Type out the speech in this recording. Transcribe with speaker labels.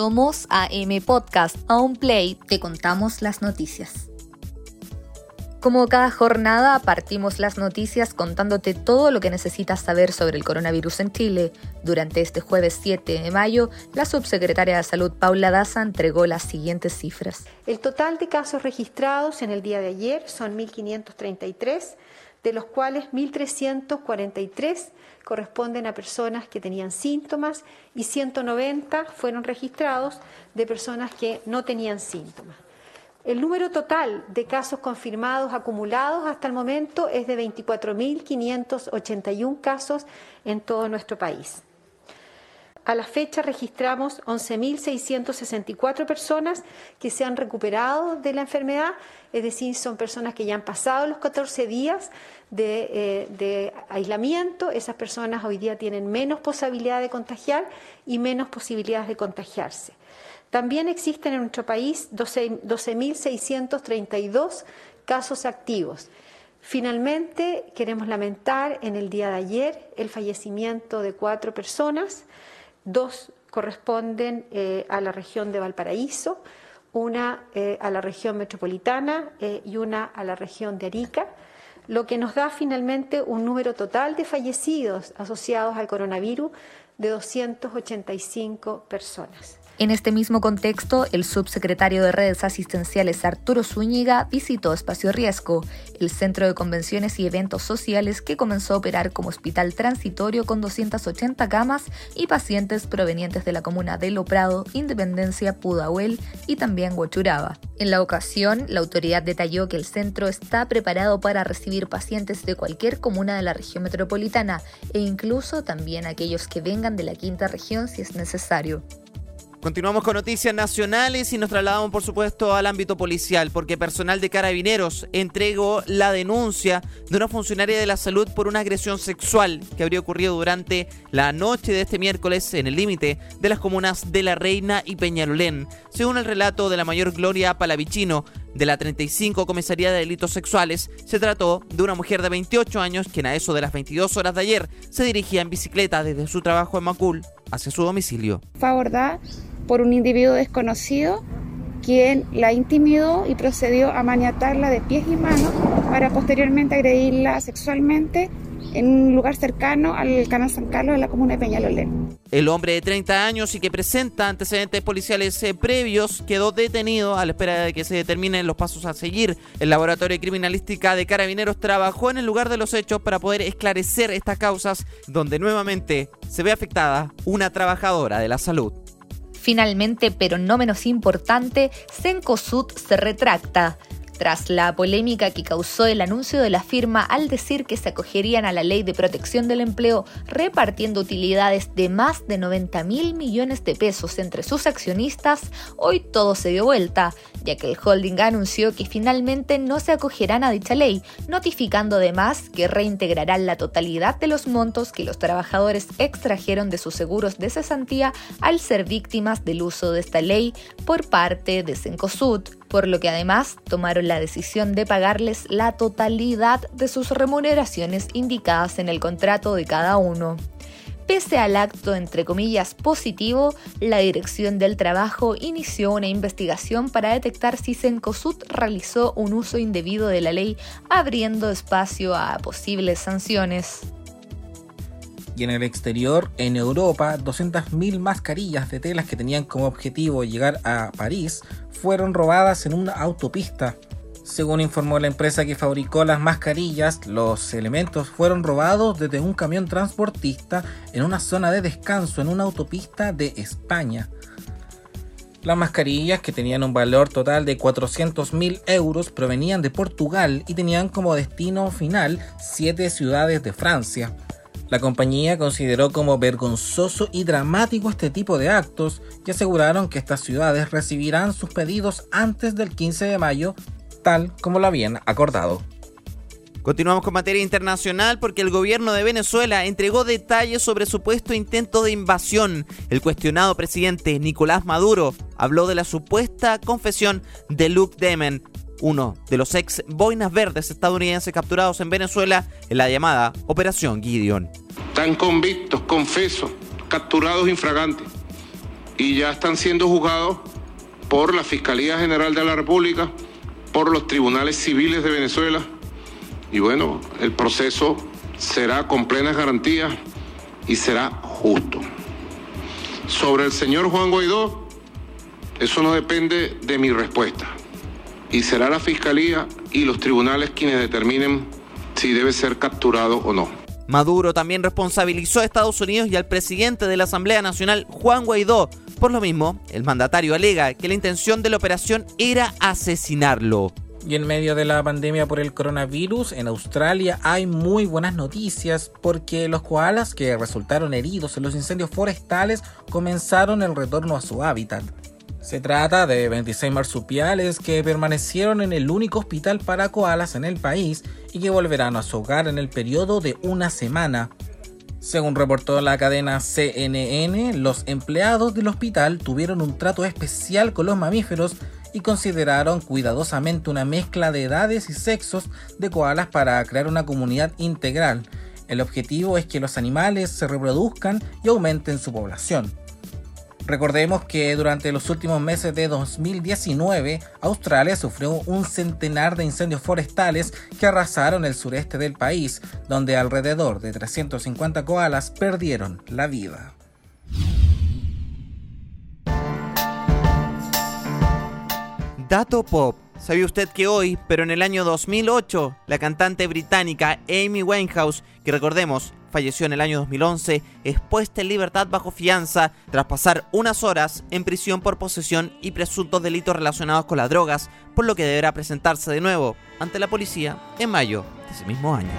Speaker 1: Somos AM Podcast, a un play, te contamos las noticias. Como cada jornada, partimos las noticias contándote todo lo que necesitas saber sobre el coronavirus en Chile. Durante este jueves 7 de mayo, la subsecretaria de Salud Paula Daza entregó las siguientes cifras.
Speaker 2: El total de casos registrados en el día de ayer son 1.533, de los cuales 1.343 corresponden a personas que tenían síntomas y 190 fueron registrados de personas que no tenían síntomas. El número total de casos confirmados acumulados hasta el momento es de 24.581 casos en todo nuestro país. A la fecha registramos 11.664 personas que se han recuperado de la enfermedad, es decir, son personas que ya han pasado los 14 días de, eh, de, aislamiento. Esas personas hoy día tienen menos posibilidad de contagiar y menos posibilidades de contagiarse. También existen en nuestro país 12.632 casos activos. Finalmente, queremos lamentar en el día de ayer el fallecimiento de cuatro personas, dos corresponden eh, a la región de Valparaíso, una eh, a la región metropolitana eh, y una a la región de Arica, lo que nos da finalmente un número total de fallecidos asociados al coronavirus de 285 personas.
Speaker 1: En este mismo contexto, el subsecretario de Redes Asistenciales Arturo Zúñiga visitó Espacio Riesgo, el centro de convenciones y eventos sociales que comenzó a operar como hospital transitorio con 280 camas y pacientes provenientes de la comuna de Loprado, Independencia, Pudahuel y también Huachuraba. En la ocasión, la autoridad detalló que el centro está preparado para recibir pacientes de cualquier comuna de la región metropolitana e incluso también aquellos que vengan de la quinta región si es necesario.
Speaker 3: Continuamos con noticias nacionales y nos trasladamos por supuesto al ámbito policial porque personal de carabineros entregó la denuncia de una funcionaria de la salud por una agresión sexual que habría ocurrido durante la noche de este miércoles en el límite de las comunas de La Reina y Peñalolén. Según el relato de la mayor Gloria Palavicino, de la 35 Comisaría de Delitos Sexuales, se trató de una mujer de 28 años quien a eso de las 22 horas de ayer se dirigía en bicicleta desde su trabajo en Macul hacia su domicilio.
Speaker 4: Fue abordada por un individuo desconocido quien la intimidó y procedió a maniatarla de pies y manos para posteriormente agredirla sexualmente en un lugar cercano al canal San Carlos de la comuna de Peñalolén.
Speaker 3: El hombre de 30 años y que presenta antecedentes policiales eh, previos quedó detenido a la espera de que se determinen los pasos a seguir. El laboratorio de criminalística de carabineros trabajó en el lugar de los hechos para poder esclarecer estas causas donde nuevamente se ve afectada una trabajadora de la salud.
Speaker 1: Finalmente, pero no menos importante, Cencosud se retracta tras la polémica que causó el anuncio de la firma al decir que se acogerían a la ley de protección del empleo repartiendo utilidades de más de 90 mil millones de pesos entre sus accionistas, hoy todo se dio vuelta, ya que el holding anunció que finalmente no se acogerán a dicha ley, notificando además que reintegrarán la totalidad de los montos que los trabajadores extrajeron de sus seguros de cesantía al ser víctimas del uso de esta ley por parte de Cencosud por lo que además tomaron la decisión de pagarles la totalidad de sus remuneraciones indicadas en el contrato de cada uno. Pese al acto entre comillas positivo, la Dirección del Trabajo inició una investigación para detectar si Cencosud realizó un uso indebido de la ley, abriendo espacio a posibles sanciones
Speaker 5: en el exterior, en Europa, 200.000 mascarillas de telas que tenían como objetivo llegar a París fueron robadas en una autopista. Según informó la empresa que fabricó las mascarillas, los elementos fueron robados desde un camión transportista en una zona de descanso en una autopista de España. Las mascarillas, que tenían un valor total de 400.000 euros, provenían de Portugal y tenían como destino final siete ciudades de Francia. La compañía consideró como vergonzoso y dramático este tipo de actos y aseguraron que estas ciudades recibirán sus pedidos antes del 15 de mayo, tal como lo habían acordado.
Speaker 3: Continuamos con materia internacional porque el gobierno de Venezuela entregó detalles sobre supuesto intento de invasión. El cuestionado presidente Nicolás Maduro habló de la supuesta confesión de Luke Demen, uno de los ex boinas verdes estadounidenses capturados en Venezuela en la llamada Operación Gideon.
Speaker 6: Están convictos, confesos, capturados infragantes y ya están siendo juzgados por la Fiscalía General de la República, por los tribunales civiles de Venezuela. Y bueno, el proceso será con plenas garantías y será justo. Sobre el señor Juan Guaidó, eso no depende de mi respuesta. Y será la Fiscalía y los tribunales quienes determinen si debe ser capturado o no.
Speaker 3: Maduro también responsabilizó a Estados Unidos y al presidente de la Asamblea Nacional, Juan Guaidó. Por lo mismo, el mandatario alega que la intención de la operación era asesinarlo.
Speaker 5: Y en medio de la pandemia por el coronavirus, en Australia hay muy buenas noticias porque los koalas que resultaron heridos en los incendios forestales comenzaron el retorno a su hábitat. Se trata de 26 marsupiales que permanecieron en el único hospital para koalas en el país y que volverán a su hogar en el periodo de una semana. Según reportó la cadena CNN, los empleados del hospital tuvieron un trato especial con los mamíferos y consideraron cuidadosamente una mezcla de edades y sexos de koalas para crear una comunidad integral. El objetivo es que los animales se reproduzcan y aumenten su población. Recordemos que durante los últimos meses de 2019, Australia sufrió un centenar de incendios forestales que arrasaron el sureste del país, donde alrededor de 350 koalas perdieron la vida.
Speaker 3: Dato Pop. ¿Sabía usted que hoy, pero en el año 2008, la cantante británica Amy Winehouse, que recordemos falleció en el año 2011, es puesta en libertad bajo fianza tras pasar unas horas en prisión por posesión y presuntos delitos relacionados con las drogas, por lo que deberá presentarse de nuevo ante la policía en mayo de ese mismo año.